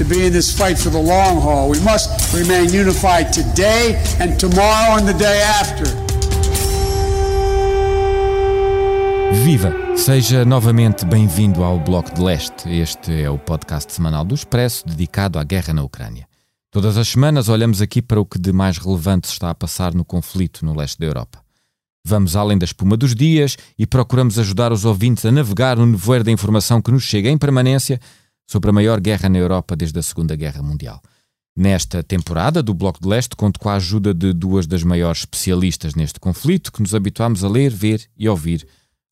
to be in this fight for the long haul. We must remain unified today and tomorrow and the day after. Viva! Seja novamente bem-vindo ao Bloco de Leste. Este é o podcast semanal do Expresso dedicado à guerra na Ucrânia. Todas as semanas olhamos aqui para o que de mais relevante está a passar no conflito no leste da Europa. Vamos além da espuma dos dias e procuramos ajudar os ouvintes a navegar no nevoeiro da informação que nos chega em permanência sobre a maior guerra na Europa desde a Segunda Guerra Mundial. Nesta temporada do Bloco de Leste, conto com a ajuda de duas das maiores especialistas neste conflito que nos habituámos a ler, ver e ouvir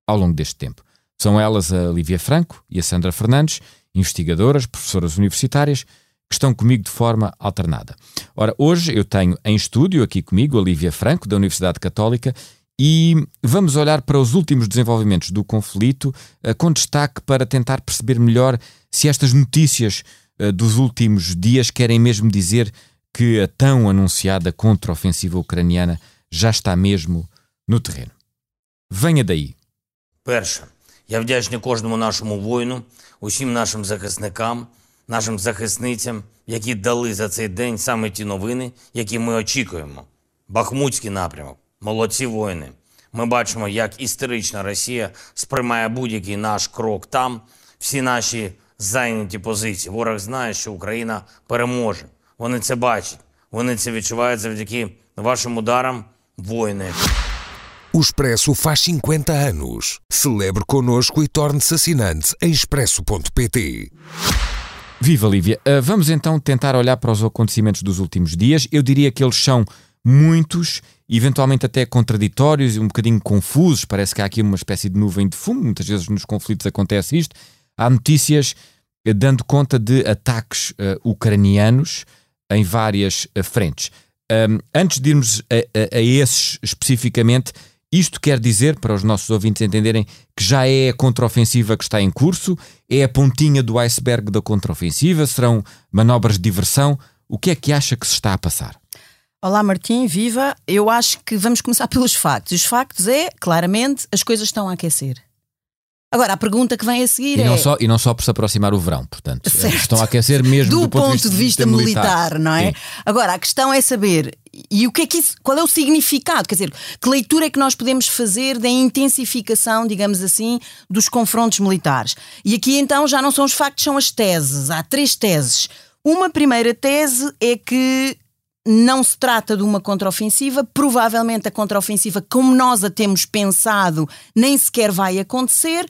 ao longo deste tempo. São elas a Lívia Franco e a Sandra Fernandes, investigadoras, professoras universitárias, que estão comigo de forma alternada. Ora, hoje eu tenho em estúdio aqui comigo a Lívia Franco, da Universidade Católica, e vamos olhar para os últimos desenvolvimentos do conflito, eh, com destaque para tentar perceber melhor se estas notícias eh, dos últimos dias querem mesmo dizer que a tão anunciada contraofensiva ucraniana já está mesmo no terreno. Venha daí. Перше, я вдячний кожному нашому воїну, усім нашим захисникам, нашим захисницям, які дали за цей день саме ті новини, які ми очікуємо. Бахмутський напрямок. Молодці воїни. Ми бачимо, як істерична Росія сприймає будь-який наш крок там, всі наші зайняті позиції. Ворог знає, що Україна переможе. Вони це бачать. Вони це відчувають завдяки вашим ударам, воїни. O Expresso faz 50 anos. Celebre connosco e torne-se assinante em expresso.pt. Viva Lívia! Uh, vamos então tentar olhar para os acontecimentos dos últimos dias. Eu diria que eles são muitos, eventualmente até contraditórios e um bocadinho confusos. Parece que há aqui uma espécie de nuvem de fumo. Muitas vezes nos conflitos acontece isto. Há notícias uh, dando conta de ataques uh, ucranianos em várias frentes. Um, antes de irmos a, a, a esses especificamente, isto quer dizer, para os nossos ouvintes entenderem, que já é a contraofensiva que está em curso, é a pontinha do iceberg da contraofensiva, serão manobras de diversão. O que é que acha que se está a passar? Olá Martim, viva! Eu acho que vamos começar pelos factos. Os factos é, claramente, as coisas estão a aquecer. Agora, a pergunta que vem a seguir e é. Não só, e não só por se aproximar o verão, portanto. Certo. Estão a aquecer mesmo do, do, ponto, de vista, militar, militar, não é? Sim. Agora, a questão é saber e o que é que isso, qual é o significado? Quer dizer, que leitura é que nós podemos fazer da intensificação, digamos assim, dos confrontos militares? E aqui então já não são os factos, são as teses. Há três teses. Uma primeira tese é que não se trata de uma contraofensiva, provavelmente a contraofensiva, como nós a temos pensado, nem sequer vai acontecer.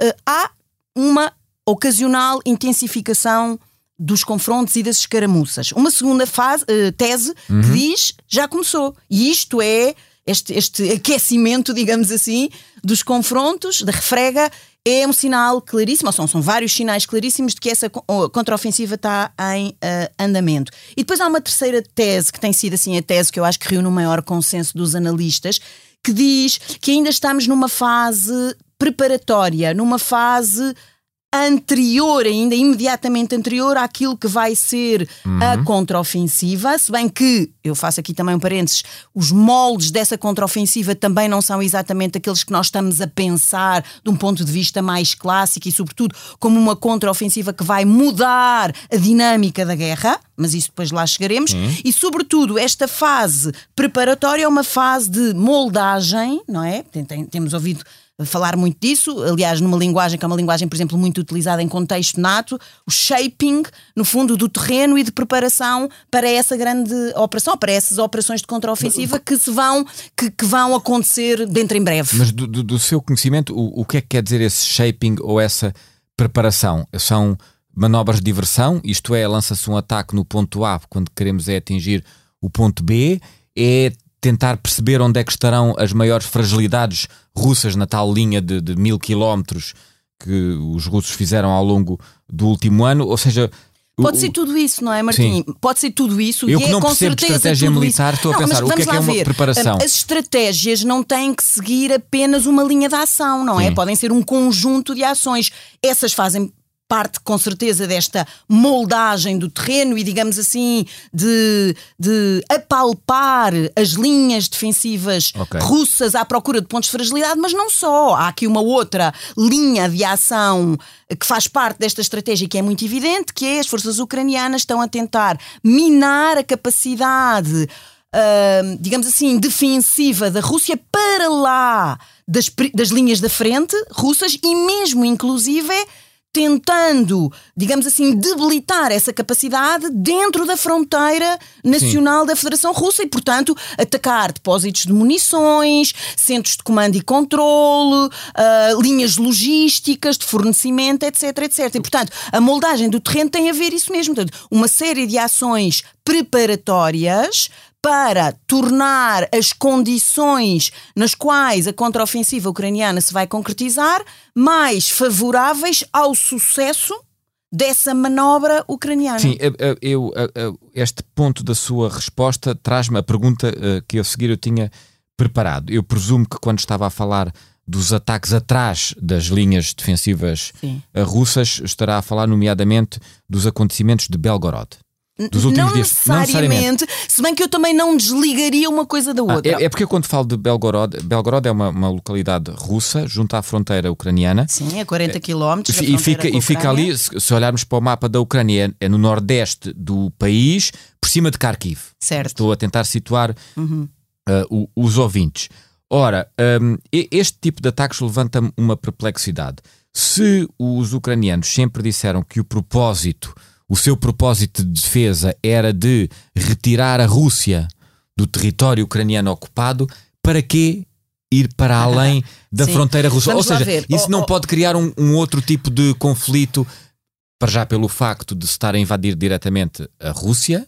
Uh, há uma ocasional intensificação dos confrontos e das escaramuças. Uma segunda fase, uh, tese Uhum. que diz já começou. E isto é este, este aquecimento, digamos assim, dos confrontos, da refrega, é um sinal claríssimo, ou são, são vários sinais claríssimos de que essa contraofensiva está em eh, andamento. E depois há uma terceira tese, que tem sido assim a tese que eu acho que reúne o maior consenso dos analistas, que diz que ainda estamos numa fase preparatória, numa fase anterior, ainda imediatamente anterior àquilo que vai ser a contraofensiva, se bem que, eu faço aqui também um parênteses, os moldes dessa contraofensiva também não são exatamente aqueles que nós estamos a pensar de um ponto de vista mais clássico e, sobretudo, como uma contraofensiva que vai mudar a dinâmica da guerra, mas isso depois lá chegaremos, e, sobretudo, esta fase preparatória é uma fase de moldagem, não é? Tem- tem- temos ouvido falar muito disso, aliás, numa linguagem que é uma linguagem, por exemplo, muito utilizada em contexto nato, o shaping, no fundo, do terreno e de preparação para essa grande operação, para essas operações de contraofensiva que se vão, que, que vão acontecer dentro em breve. Mas do, do- do seu conhecimento, o, o que é que quer dizer esse shaping ou essa preparação? São manobras de diversão, isto é, lança-se um ataque no ponto A quando queremos é atingir o ponto B, é tentar perceber onde é que estarão as maiores fragilidades russas na tal linha de, de mil quilómetros que os russos fizeram ao longo do último ano, ou seja, Pode ser tudo isso, não é, Martim? Sim. Pode ser tudo isso. Eu e que é não com percebo de certeza estratégia militar, isso. estou a Não, pensar, o que é que é lá uma ver. preparação? As estratégias não têm que seguir apenas uma linha de ação, não é? Sim. Podem ser um conjunto de ações. Essas fazem parte com certeza desta moldagem do terreno e digamos assim de, de apalpar as linhas defensivas Ok. russas à procura de pontos de fragilidade, mas não só. Há aqui uma outra linha de ação que faz parte desta estratégia que é muito evidente, que é as forças ucranianas estão a tentar minar a capacidade, ah, digamos assim, defensiva da Rússia para lá das, das linhas da frente russas e mesmo, inclusive, tentando, digamos assim, debilitar essa capacidade dentro da fronteira nacional da Federação Russa e, portanto, atacar depósitos de munições, centros de comando e controle, ah, linhas logísticas de fornecimento, etc, etc. E, portanto, a moldagem do terreno tem a ver isso mesmo. Portanto, uma série de ações preparatórias para tornar as condições nas quais a contraofensiva ucraniana se vai concretizar mais favoráveis ao sucesso dessa manobra ucraniana. Sim, eu, eu- eu- eu- este ponto da sua resposta traz-me a pergunta eh, que a seguir eu tinha preparado. Eu presumo que quando estava a falar dos ataques atrás das linhas defensivas Sim. eh, russas, estará a falar nomeadamente dos acontecimentos de Belgorod. Dos últimos não dias. Não necessariamente, se bem que eu também não desligaria uma coisa da Ah, outra. é, é porque eu quando falo de Belgorod, Belgorod é uma, uma localidade russa junto à fronteira ucraniana. Sim, a 40 km. E fica, e fica ali, se, se olharmos para o mapa da Ucrânia, é, é no nordeste do país, por cima de Kharkiv. Certo. Estou a tentar situar Uhum. uh, os ouvintes. Ora, um, este tipo de ataques levanta-me uma perplexidade. Se os ucranianos sempre disseram que o propósito, o seu propósito de defesa era de retirar a Rússia do território ucraniano ocupado, para quê ir para além da Sim. fronteira russa? Vamos Ou seja, isso Oh, não oh. pode criar um, um outro tipo de conflito, para já pelo facto de se estar a invadir diretamente a Rússia,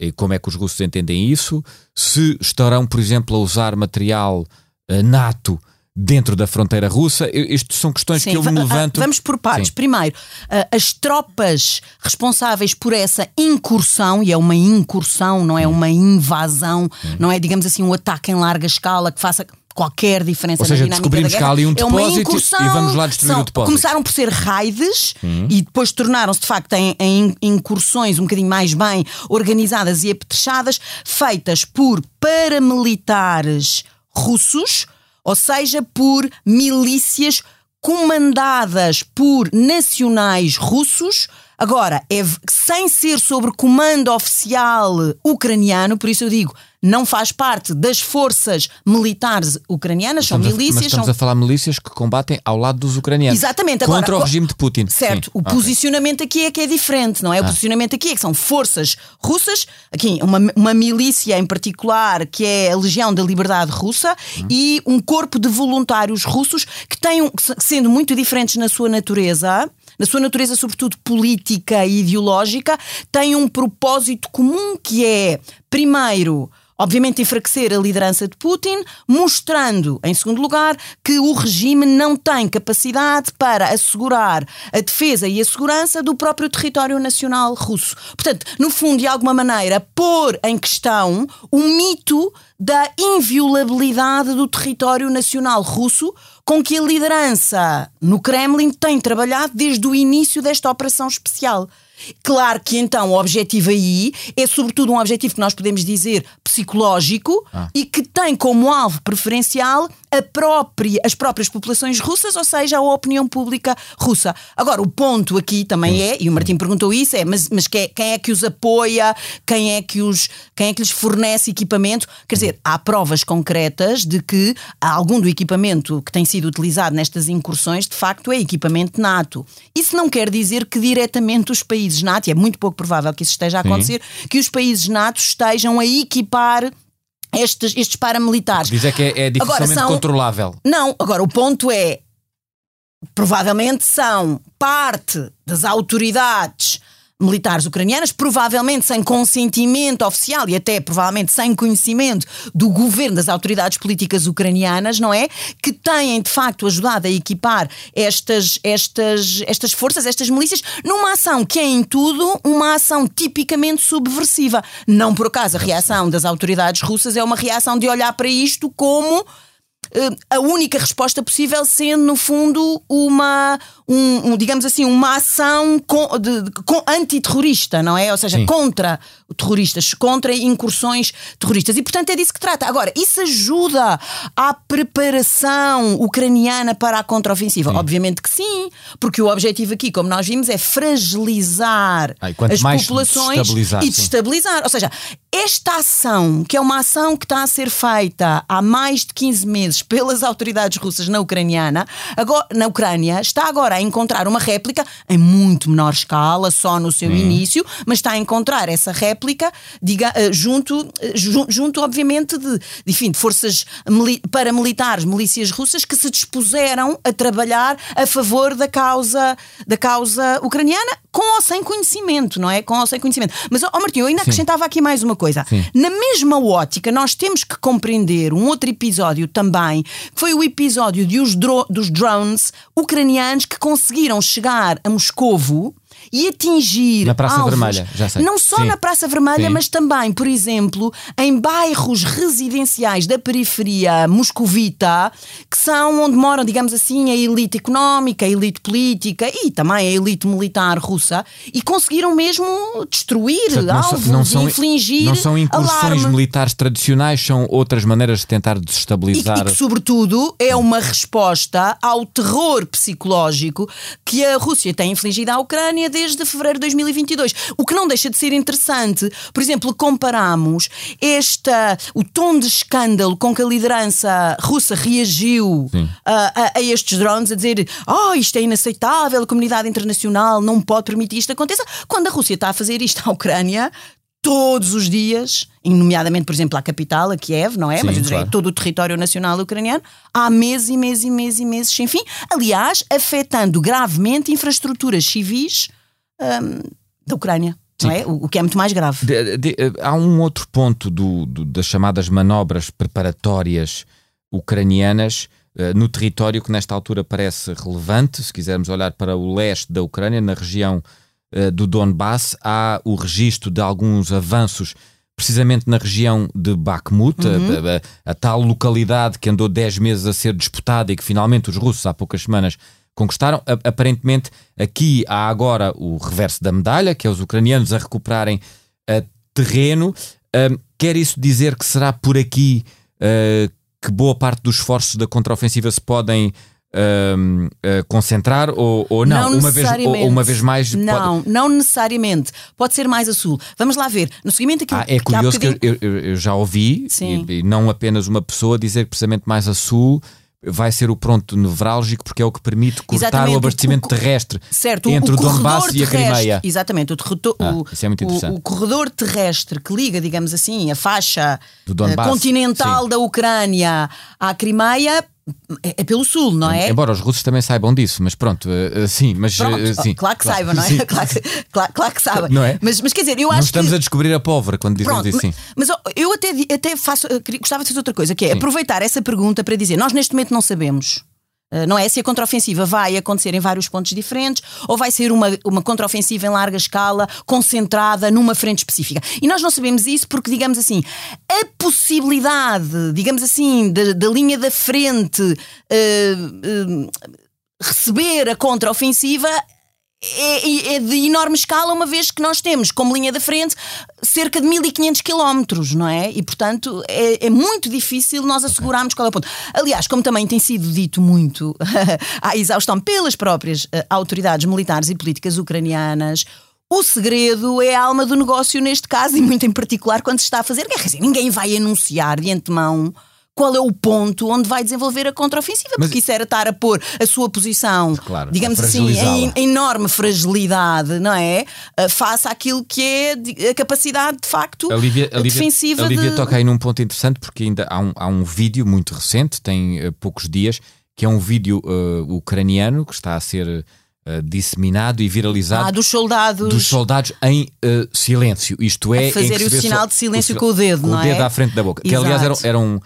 e como é que os russos entendem isso, se estarão, por exemplo, a usar material eh, NATO dentro da fronteira russa. Isto são questões Sim, que eu me ah, levanto. Vamos por partes. Sim. Primeiro, ah, as tropas responsáveis por essa incursão, e é uma incursão, não é uma invasão, não é, digamos assim, um ataque em larga escala que faça qualquer diferença Ou seja, na descobrimos da que há ali um é depósito e incursão, vamos lá destruir são- o depósito. Começaram por ser raids e depois tornaram-se, de facto, em, em incursões um bocadinho mais bem organizadas e apetrechadas, feitas por paramilitares russos, ou seja, por milícias comandadas por nacionais russos. Agora, é sem ser sobre comando oficial ucraniano, por isso eu digo, não faz parte das forças militares ucranianas, são Estamos a- milícias, mas estamos são a falar milícias que combatem ao lado dos ucranianos. Exatamente, Contra agora, o co- regime de Putin. Certo, Sim. o Ok. posicionamento aqui é que é diferente, não é? O Ah. posicionamento aqui é que são forças russas, aqui uma, uma milícia em particular, que é a Legião da Liberdade Russa, Hum. e um corpo de voluntários russos que têm, sendo muito diferentes na sua natureza, na sua natureza, sobretudo política e ideológica, têm um propósito comum que é, primeiro, obviamente, enfraquecer a liderança de Putin, mostrando, em segundo lugar, que o regime não tem capacidade para assegurar a defesa e a segurança do próprio território nacional russo. Portanto, no fundo, de alguma maneira, pôr em questão o mito da inviolabilidade do território nacional russo com que a liderança no Kremlin tem trabalhado desde o início desta operação especial. Claro que então o objetivo aí é sobretudo um objetivo que nós podemos dizer psicológico e que tem como alvo preferencial a própria, as próprias populações russas, ou seja, a opinião pública russa. Agora, o ponto aqui também é, e o Martim perguntou isso, é mas, mas quem, é, quem é que os apoia, quem é que, os, quem é que lhes fornece equipamento? Quer dizer, há provas concretas de que algum do equipamento que tem sido utilizado nestas incursões, de facto, é equipamento NATO. Isso não quer dizer que diretamente os países NATO, e é muito pouco provável que isso esteja a Sim. acontecer, que os países NATO estejam a equipar estes, estes paramilitares. Diz é que é, é Agora, dificilmente são- controlável. Não, agora o ponto é: provavelmente são parte das autoridades militares ucranianas, provavelmente sem consentimento oficial e até provavelmente sem conhecimento do governo, das autoridades políticas ucranianas, não é? Que têm de facto ajudado a equipar estas, estas, estas forças, estas milícias, numa ação que é em tudo uma ação tipicamente subversiva. Não por acaso a reação das autoridades russas é uma reação de olhar para isto como a única resposta possível sendo, no fundo, uma, um, um, digamos assim, uma ação com, de, de, com, antiterrorista, não é? Ou seja, Sim. contra terroristas, contra incursões terroristas. E, portanto, é disso que trata. Agora, isso ajuda à preparação ucraniana para a contraofensiva? Obviamente que sim, porque o objetivo aqui, como nós vimos, é fragilizar as populações e destabilizar. Sim. Ou seja, esta ação, que é uma ação que está a ser feita há mais de 15 meses pelas autoridades russas na Ucraniana, agora, na Ucrânia, está agora a encontrar uma réplica em muito menor escala, só no seu hum. início, mas está a encontrar essa réplica diga, eh, junto, eh, junto, obviamente, de, de, enfim, de forças paramilitares, milícias russas que se dispuseram a trabalhar a favor da causa, da causa ucraniana, com ou sem conhecimento, não é? Com ou sem conhecimento. Mas, ó oh, Martinho, eu ainda Sim. acrescentava aqui mais uma coisa. Sim. Na mesma ótica, nós temos que compreender um outro episódio também, que foi o episódio de os dro dos drones ucranianos que conseguiram chegar a Moscovo e atingir. Na Praça alvos, Vermelha, já sei. Não só Sim. na Praça Vermelha, Sim. mas também, por exemplo, em bairros residenciais da periferia moscovita, que são onde moram, digamos assim, a elite económica, a elite política e também a elite militar russa, e conseguiram mesmo destruir Portanto, alvos não são, e infligir. Não são incursões alarme. militares tradicionais, são outras maneiras de tentar desestabilizar. E, e que, sobretudo, é uma resposta ao terror psicológico que a Rússia tem infligido à Ucrânia desde fevereiro de 2022. O que não deixa de ser interessante. Por exemplo, comparamos esta, o tom de escândalo com que a liderança russa reagiu a, a, a, estes drones, a dizer oh, isto é inaceitável, a comunidade internacional não pode permitir que isto aconteça, quando a Rússia está a fazer isto à Ucrânia todos os dias, nomeadamente, por exemplo, à capital, a Kiev, não é? Sim, Mas eu claro. todo o território nacional ucraniano, há meses e meses e meses e meses sem fim. Aliás, afetando gravemente infraestruturas civis um, da Ucrânia. É? O, o, que é muito mais grave. De, de, eh, há um outro ponto do, do, das chamadas manobras preparatórias ucranianas uh, no território que nesta altura parece relevante. Se quisermos olhar para o leste da Ucrânia, na região uh, do Donbass, há o registro de alguns avanços precisamente na região de Bakhmut, uhum. a, a, a, tal localidade que andou 10 meses a ser disputada e que finalmente os russos há poucas semanas conquistaram. Aparentemente, aqui há agora o reverso da medalha, que é os ucranianos a recuperarem uh, terreno. Uh, quer isso dizer que será por aqui uh, que boa parte dos esforços da contraofensiva se podem Uh, uh, concentrar ou, ou não? não uma, vez, ou, uma vez mais. Não, pode... não necessariamente. Pode ser mais a sul. Vamos lá ver. No seguimento aqui. Ah, é curioso que, que eu, eu, eu, já ouvi, e, e, não apenas uma pessoa, dizer que precisamente mais a sul vai ser o pronto nevrálgico porque é o que permite cortar Exatamente, o abastecimento o, terrestre certo, entre o, o Donbass e a Crimeia. Exatamente, o, ah, é o, corredor terrestre que liga, digamos assim, a faixa Donbass, continental sim. da Ucrânia à Crimeia é, é pelo sul, não é? Embora os russos também saibam disso, mas pronto, uh, sim, mas pronto, uh, sim, claro que claro, saibam, não é? Claro, claro, claro, que sabem. Não é? Mas, mas quer dizer, eu não acho estamos que... a descobrir a pólvora quando dizemos pronto, isso, sim. Mas, mas eu até, até faço, gostava de fazer outra coisa, que é sim. aproveitar essa pergunta para dizer, nós neste momento não sabemos. Eh, não é se a contraofensiva vai acontecer em vários pontos diferentes ou vai ser uma, uma contraofensiva em larga escala, concentrada numa frente específica. E nós não sabemos isso porque, digamos assim, a possibilidade, digamos assim, da linha da frente uh, uh, receber a contraofensiva é, é, de enorme escala, uma vez que nós temos como linha da frente cerca de 1500 quilómetros, não é? E portanto é, é, muito difícil nós assegurarmos qual é o ponto. Aliás, como também tem sido dito muito à exaustão pelas próprias uh, autoridades militares e políticas ucranianas, o segredo é a alma do negócio neste caso e muito em particular quando se está a fazer guerra. Dizer, ninguém vai anunciar de antemão qual é o ponto onde vai desenvolver a contraofensiva, Mas... porque isso era estar a pôr a sua posição, claro, digamos assim, em, em, enorme fragilidade, não é? Uh, face àquilo que é a capacidade de facto a Lívia, a Lívia, defensiva. A Lívia de... toca aí num ponto interessante, porque ainda há um, há um vídeo muito recente, tem uh, poucos dias, que é um vídeo uh, ucraniano que está a ser uh, disseminado e viralizado Ah, dos soldados. dos soldados em uh, silêncio. Isto é, A fazer o sinal de silêncio o com o dedo, com não o dedo é? à frente da boca. Que aliás era, Exato. era um.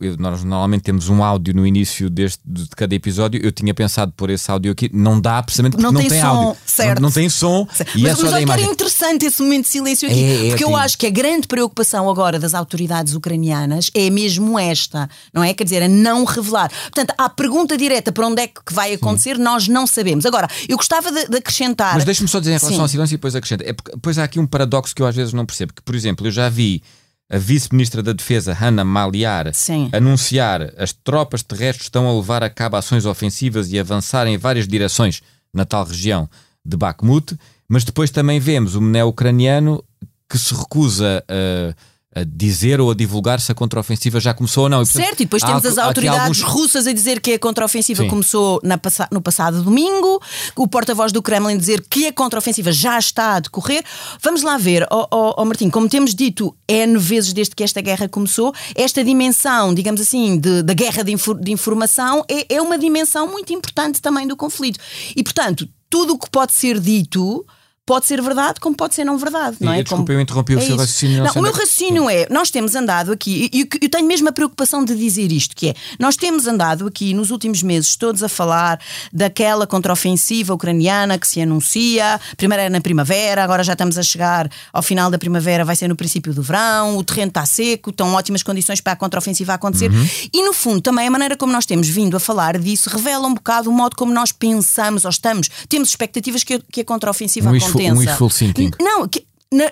Eu- Nós normalmente temos um áudio no início deste, de cada episódio. Eu tinha pensado por esse áudio aqui. Não dá precisamente porque Não não, tem tem som, áudio. certo. Não, não tem som e mas é só mas olha era interessante esse momento de silêncio aqui, É, é, porque eu sim. acho que a grande preocupação agora das autoridades ucranianas é mesmo esta, não é? Quer dizer, a não revelar. Portanto, a pergunta direta para onde é que vai acontecer, nós não sabemos. Agora, eu gostava de, de acrescentar. Mas deixa-me só dizer em relação Sim. ao silêncio e depois acrescenta. É porque, depois há aqui um paradoxo que eu às vezes não percebo. Que, por exemplo, eu já vi a vice-ministra da Defesa, Hanna Maliar, Sim. anunciar as tropas terrestres estão a levar a cabo ações ofensivas e avançar em várias direções na tal região de Bakhmut, mas depois também vemos o neo-ucraniano que se recusa a, a dizer ou a divulgar se a contraofensiva já começou ou não. E, portanto, Certo, e depois temos as há aqui autoridades alguns- russas a dizer que a contraofensiva Sim. começou na no passado domingo, o porta-voz do Kremlin dizer que a contraofensiva já está a decorrer. Vamos lá ver, ó ó- ó, Martim, como temos dito N vezes desde que esta guerra começou, esta dimensão, digamos assim, de- da guerra de, infor- de informação é, é uma dimensão muito importante também do conflito. E, portanto, tudo o que pode ser dito. Pode ser verdade, como pode ser não verdade, não é? Eu, desculpa, Como- eu interrompi o é seu isso. raciocínio, não o meu onde é raciocínio é, nós temos andado aqui, e e eu tenho mesmo a preocupação de dizer isto, que é, nós temos andado aqui nos últimos meses todos a falar daquela contraofensiva ucraniana que se anuncia, primeiro era na primavera, agora já estamos a chegar ao final da primavera, vai ser no princípio do verão, o terreno está seco, estão ótimas condições para a contraofensiva acontecer, Uhum. e no fundo também a maneira como nós temos vindo a falar disso revela um bocado o modo como nós pensamos ou estamos, temos expectativas que a, que a contraofensiva Um aconteça. um wishful thinking. Não, que-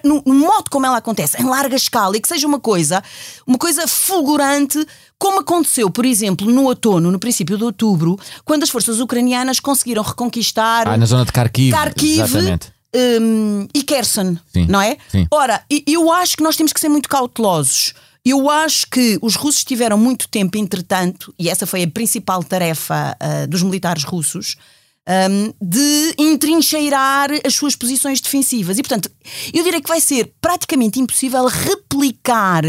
no, no modo como ela acontece, em larga escala, e que seja uma coisa, uma coisa fulgurante, como aconteceu, por exemplo, no outono, no princípio de outubro, quando as forças ucranianas conseguiram reconquistar Ah, na zona de Kharkiv. Kharkiv Exatamente. hum, e Kherson, Sim, não é? sim. Ora, eu acho que nós temos que ser muito cautelosos. Eu acho que os russos tiveram muito tempo, entretanto, e essa foi a principal tarefa ah, dos militares russos, hum, de entrincheirar as suas posições defensivas. E, portanto, eu diria que vai ser praticamente impossível replicar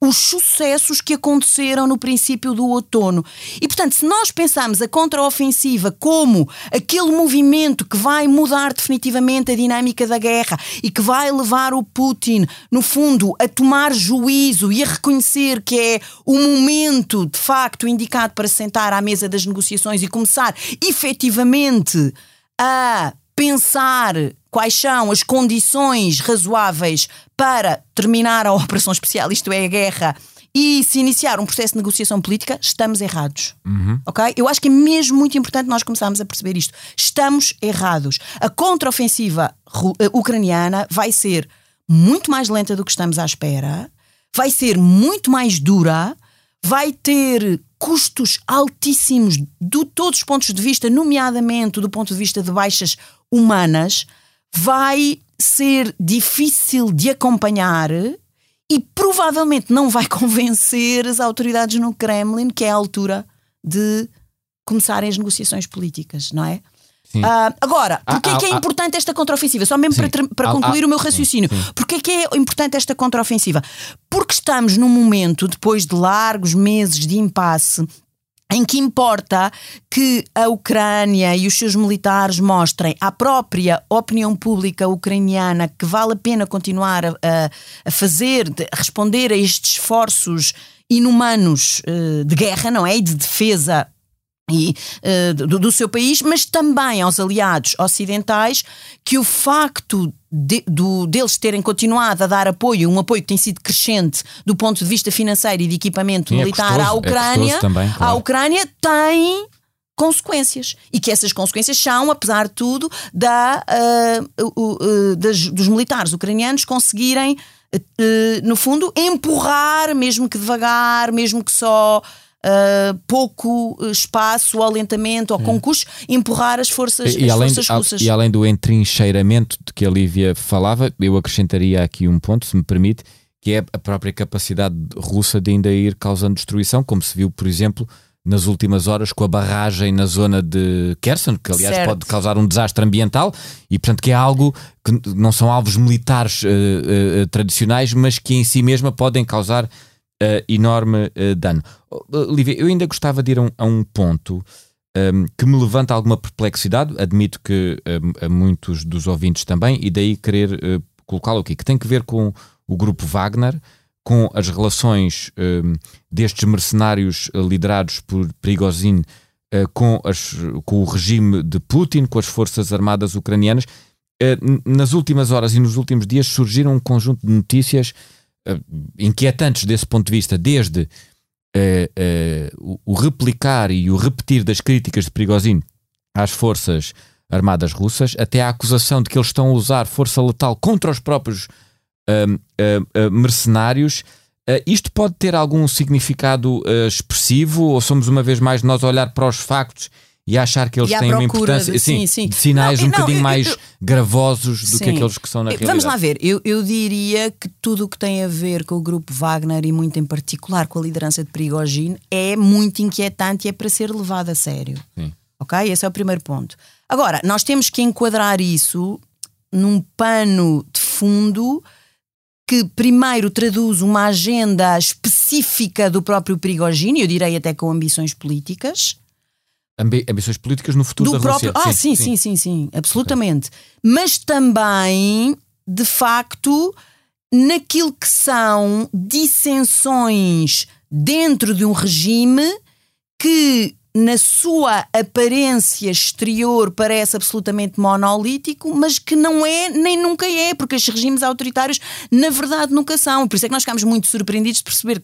os sucessos que aconteceram no princípio do outono. E, portanto, se nós pensarmos a contraofensiva como aquele movimento que vai mudar definitivamente a dinâmica da guerra e que vai levar o Putin, no fundo, a tomar juízo e a reconhecer que é o momento, de facto, indicado para sentar à mesa das negociações e começar efetivamente a pensar quais são as condições razoáveis para terminar a operação especial, isto é, a guerra, e se iniciar um processo de negociação política, estamos errados. Ok? Eu acho que é mesmo muito importante nós começarmos a perceber isto. Estamos errados. A contraofensiva eh, ucraniana vai ser muito mais lenta do que estamos à espera, vai ser muito mais dura, vai ter custos altíssimos de todos os pontos de vista, nomeadamente do ponto de vista de baixas humanas, vai ser difícil de acompanhar e provavelmente não vai convencer as autoridades no Kremlin que é a altura de começarem as negociações políticas, não é? Ah, agora, Ah, porquê é que é ah, ah. importante esta contraofensiva? Só mesmo Sim. para, para Ah, concluir ah, o meu raciocínio. sim. Porquê é que é importante esta contraofensiva? Porque estamos num momento, depois de largos meses de impasse, em que importa que a Ucrânia e os seus militares mostrem à própria opinião pública ucraniana que vale a pena continuar a, a- fazer, a responder a estes esforços inumanos eh, de guerra, não é? E de defesa e, eh, do, do seu país, mas também aos aliados ocidentais que o facto de- do- deles terem continuado a dar apoio, um apoio que tem sido crescente do ponto de vista financeiro e de equipamento Sim, é militar custoso, à é Ucrânia, custoso também, à claro. Ucrânia tem consequências e que essas consequências são, apesar de tudo, da, o- o- das- dos militares ucranianos conseguirem, no fundo, empurrar, mesmo que devagar, mesmo que só ah, pouco espaço ou lentamente ou com custos, empurrar as forças, E, as além, forças de- russas. e além do entrincheiramento de que a Lívia falava, eu acrescentaria aqui um ponto, se me permite, que é a própria capacidade russa de ainda ir causando destruição, como se viu, por exemplo, nas últimas horas com a barragem na zona de Kherson, que aliás Certo. pode causar um desastre ambiental e, portanto, que é algo que não são alvos militares eh, eh, tradicionais, mas que em si mesma podem causar eh, enorme eh, dano. Oh, eh, Lívia, eu ainda gostava de ir a um, a um ponto um, que me levanta alguma perplexidade, admito que um, a muitos dos ouvintes também, e daí querer uh, colocá-lo aqui, que tem que ver com o grupo Wagner, com as relações um, destes mercenários uh, liderados por Prigozhin uh, com, as, com o regime de Putin, com as forças armadas ucranianas. Uh, nas últimas horas e nos últimos dias surgiram um conjunto de notícias inquietantes desse ponto de vista, desde o, o replicar e o repetir das críticas de Prigozhin às forças armadas russas, até a acusação de que eles estão a usar força letal contra os próprios uh, uh, mercenários. isto pode ter algum significado expressivo ou somos uma vez mais nós a olhar para os factos e achar que eles têm uma importância de, sim, sim. de sinais não, um não, bocadinho eu, mais eu, gravosos do sim. que aqueles que são na realidade. Vamos lá ver, eu, eu diria que tudo o que tem a ver com o grupo Wagner e muito em particular com a liderança de Prigogine é muito inquietante e é para ser levado a sério. Sim. Ok? Esse é o primeiro ponto. Agora, nós temos que enquadrar isso num pano de fundo que primeiro traduz uma agenda específica do próprio Prigogine, eu direi até com ambições políticas. Ambi ambições políticas no futuro do da próprio... Rússia. Ah, sim, sim, sim, sim, sim absolutamente. Okay. Mas também, de facto, naquilo que são dissensões dentro de um regime que na sua aparência exterior parece absolutamente monolítico, mas que não é nem nunca é, porque estes regimes autoritários na verdade nunca são. Por isso é que nós ficamos muito surpreendidos de perceber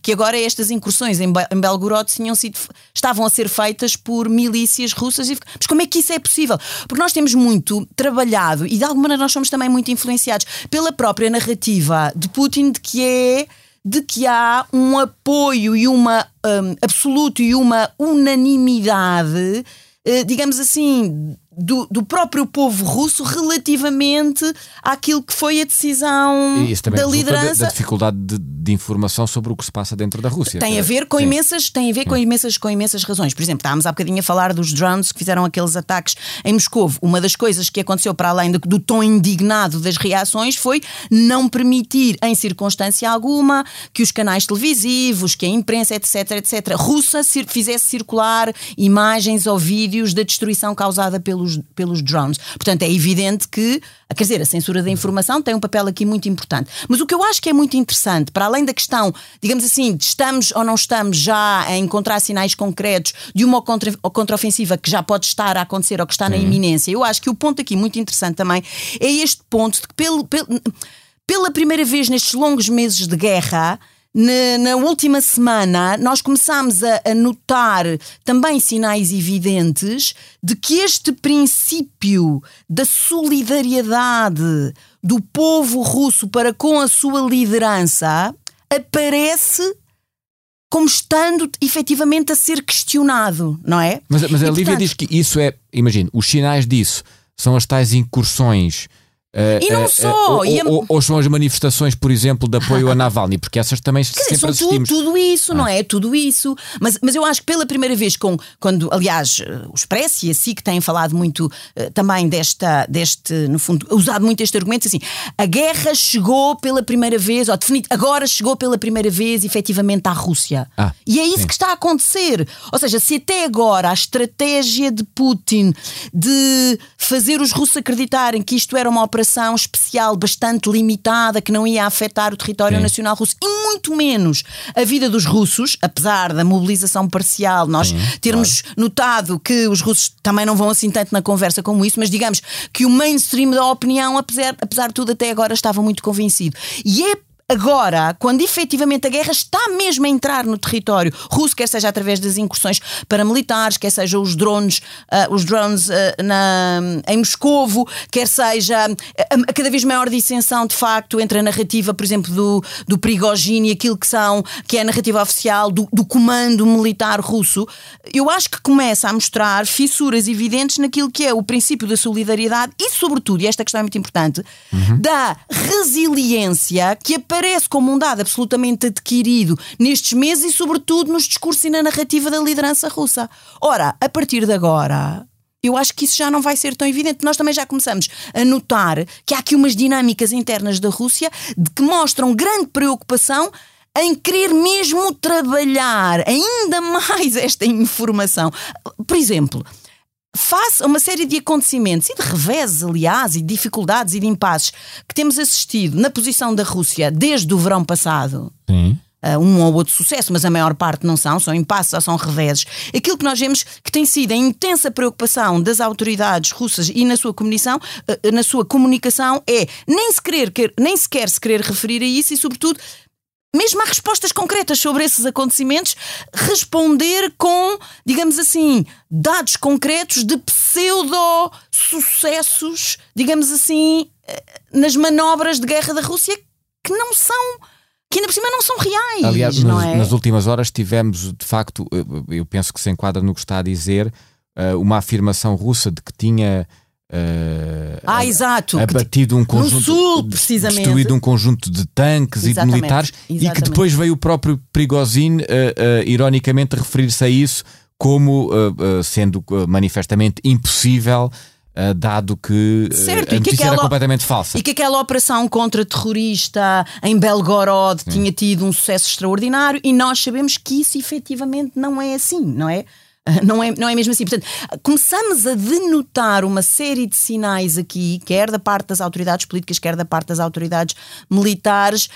que agora estas incursões em Belgorod tinham sido, estavam a ser feitas por milícias russas. Mas como é que isso é possível? Porque nós temos muito trabalhado e de alguma maneira nós somos também muito influenciados pela própria narrativa de Putin de que é de que há um apoio e uma um, absoluto e uma unanimidade, uh, digamos assim, do, do, próprio povo russo relativamente àquilo que foi a decisão da liderança. Da, da dificuldade de, de, informação sobre o que se passa dentro da Rússia. Tem a ver com Sim. imensas, tem a ver com imensas, com imensas razões. Por exemplo, estávamos há bocadinho a falar dos drones que fizeram aqueles ataques em Moscou. Uma das coisas que aconteceu para além do, do tom indignado das reações foi não permitir, em circunstância alguma, que os canais televisivos, que a imprensa, etc, etc, russa fizesse circular imagens ou vídeos da destruição causada pelo pelos, pelos drones. Portanto, é evidente que, quer dizer, a censura da informação tem um papel aqui muito importante. Mas o que eu acho que é muito interessante, para além da questão, digamos assim, de estamos ou não estamos já a encontrar sinais concretos de uma contra, contraofensiva que já pode estar a acontecer ou que está na iminência, eu acho que o ponto aqui muito interessante também é este ponto de que, pelo, pelo, pela primeira vez nestes longos meses de guerra, na, na, última semana, nós começámos a, a, notar também sinais evidentes de que este princípio da solidariedade do povo russo para com a sua liderança aparece como estando efetivamente a ser questionado, não é? Mas, mas a Lívia diz que isso é, imagine, os sinais disso são as tais incursões Uh, e não uh, só. Uh, ou, a... ou, ou, são as manifestações, por exemplo, de apoio a Navalny, porque essas também Quer sempre dizer, assistimos. Tudo, tudo isso, ah. não é? Tudo isso. Mas, mas eu acho que pela primeira vez, com, quando, aliás, o Expresso e a SIC têm falado muito também desta, deste, no fundo, usado muito este argumento, assim, a guerra chegou pela primeira vez, ou definido, agora chegou pela primeira vez, efetivamente, à Rússia. Ah, e é isso sim. que está a acontecer. Ou seja, se até agora a estratégia de Putin de fazer os russos acreditarem que isto era uma operação especial bastante limitada que não ia afetar o território Sim. nacional russo e muito menos a vida dos russos, apesar da mobilização parcial, nós Sim, termos claro. notado que os russos também não vão assim tanto na conversa como isso, mas digamos que o mainstream da opinião, apesar, apesar de tudo, até agora estava muito convencido. E é Agora, quando efetivamente a guerra está mesmo a entrar no território russo, quer seja através das incursões paramilitares, quer seja os drones, uh, os drones uh, na, em Moscovo, quer seja a, a, cada vez maior dissensão de facto entre a narrativa, por exemplo, do, do Prigogine e aquilo que são, que é a narrativa oficial do, do comando militar russo, eu acho que começa a mostrar fissuras evidentes naquilo que é o princípio da solidariedade e, sobretudo, e esta questão é muito importante, uhum. da resiliência que aparece aparece como um dado absolutamente adquirido nestes meses e, sobretudo, nos discursos e na narrativa da liderança russa. Ora, a partir de agora, eu acho que isso já não vai ser tão evidente. Nós também já começamos a notar que há aqui umas dinâmicas internas da Rússia de que mostram grande preocupação em querer mesmo trabalhar ainda mais esta informação. Por exemplo, face a uma série de acontecimentos e de revés, aliás, e de dificuldades e de impasses que temos assistido na posição da Rússia desde o verão passado. Sim. Uh, um ou outro sucesso, mas a maior parte não são, são impasses ou são reveses. Aquilo que nós vemos que tem sido a intensa preocupação das autoridades russas e na sua comunicação, uh, na sua comunicação é nem, se querer, nem sequer se querer referir a isso e, sobretudo, mesmo há respostas concretas sobre esses acontecimentos, responder com, digamos assim, dados concretos de pseudo-sucessos, digamos assim, eh, nas manobras de guerra da Rússia que não são que ainda por cima não são reais. Aliás, não nas, é? nas últimas horas tivemos, de facto, eu penso que se enquadra no que está a dizer, eh, uma afirmação russa de que tinha. Uh, ah, exato. abatido um conjunto, no sul, precisamente. destruído um conjunto de tanques Exatamente. e de militares Exatamente. e que depois veio o próprio Prigozhin, uh, uh, ironicamente, referir-se a isso como sendo manifestamente impossível Uh, dado que uh, certo, a e que notícia aquela, era completamente falsa. E que aquela operação contra-terrorista em Belgorod Sim. tinha tido um sucesso extraordinário e nós sabemos que isso efetivamente não é assim, não é? Não é, não é mesmo assim. Portanto, começamos a denotar uma série de sinais aqui, quer da parte das autoridades políticas, quer da parte das autoridades militares,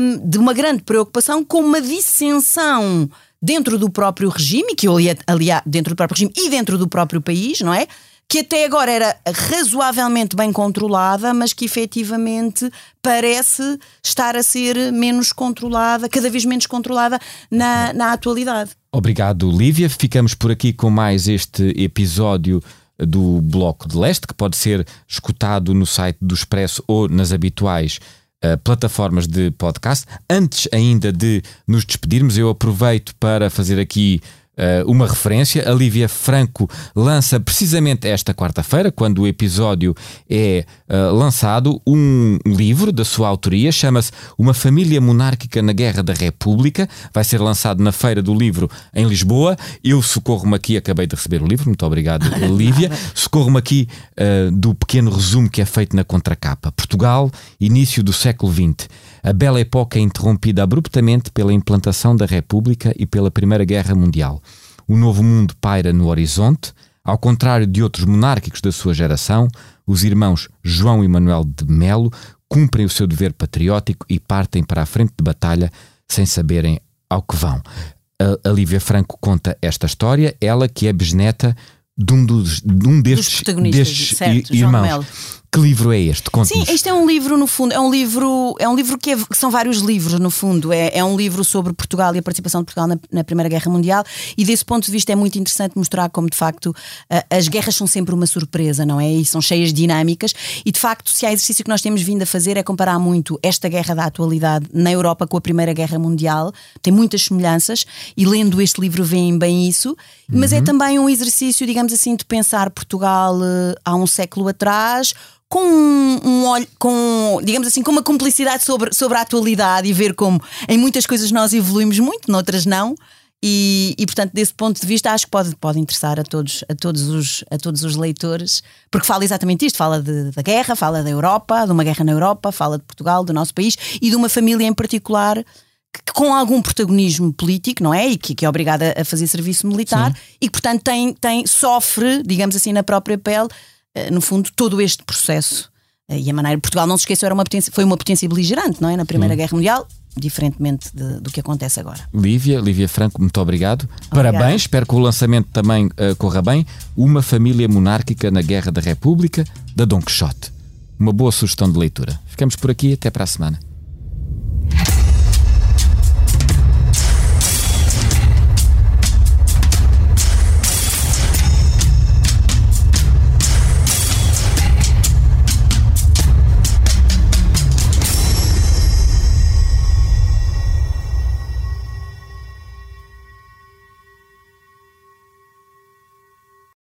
um, de uma grande preocupação com uma dissensão dentro do próprio regime, que aliás, dentro do próprio regime e dentro do próprio país, não é? Que até agora era razoavelmente bem controlada, mas que efetivamente parece estar a ser menos controlada, cada vez menos controlada na, na atualidade. Obrigado, Lívia. Ficamos por aqui com mais este episódio do Bloco de Leste, que pode ser escutado no site do Expresso ou nas habituais uh, plataformas de podcast. Antes ainda de nos despedirmos, eu aproveito para fazer aqui uma referência. A Lívia Franco lança precisamente esta quarta-feira, quando o episódio é uh, lançado, um livro da sua autoria, chama-se Uma Família Monárquica na Guerra da República. Vai ser lançado na Feira do Livro em Lisboa. Eu socorro-me aqui, acabei de receber o livro, muito obrigado, Lívia. Socorro-me aqui uh, do pequeno resumo que é feito na contracapa. Portugal, início do século XX. A bela época é interrompida abruptamente pela implantação da República e pela Primeira Guerra Mundial. O novo mundo paira no horizonte. Ao contrário de outros monárquicos da sua geração, os irmãos João e Manuel de Melo cumprem o seu dever patriótico e partem para a frente de batalha sem saberem ao que vão. A Lívia Franco conta esta história, ela que é bisneta de um, dos, de um destes, destes certo, irmãos. Que livro é este? Sim, este é um livro no fundo, é um livro, é um livro que, é, que são vários livros no fundo. É, é um livro sobre Portugal e a participação de Portugal na, na, Primeira Guerra Mundial e desse ponto de vista é muito interessante mostrar como de facto as guerras são sempre uma surpresa, não é? E são cheias de dinâmicas e de facto se há exercício que nós temos vindo a fazer é comparar muito esta guerra da atualidade na Europa com a Primeira Guerra Mundial. Tem muitas semelhanças e lendo este livro veem bem isso, mas é Uhum. é também um exercício, digamos assim, de pensar Portugal uh, há um século atrás com um, um olho, com, digamos assim, com uma cumplicidade sobre, sobre a atualidade e ver como em muitas coisas nós evoluímos muito, noutras não. E, e, portanto, desse ponto de vista, acho que pode, pode interessar a todos, a, todos os, a todos os leitores, porque fala exatamente isto: fala de, da guerra, fala da Europa, de uma guerra na Europa, fala de Portugal, do nosso país e de uma família em particular que, com algum protagonismo político, não é? E que, que é obrigada a fazer serviço militar Sim. e que, portanto, tem, tem, sofre, digamos assim, na própria pele no fundo, todo este processo. E a maneira. Portugal, não se esqueçam, era uma potência, foi uma potência beligerante, não é? Na Primeira Sim. Guerra Mundial, diferentemente de, do que acontece agora. Lívia, Lívia Franco, muito obrigado. Parabéns, espero que o lançamento também uh, corra bem. Uma família monárquica na Guerra da República, da Dom Quixote. Uma boa sugestão de leitura. Ficamos por aqui, até para a semana.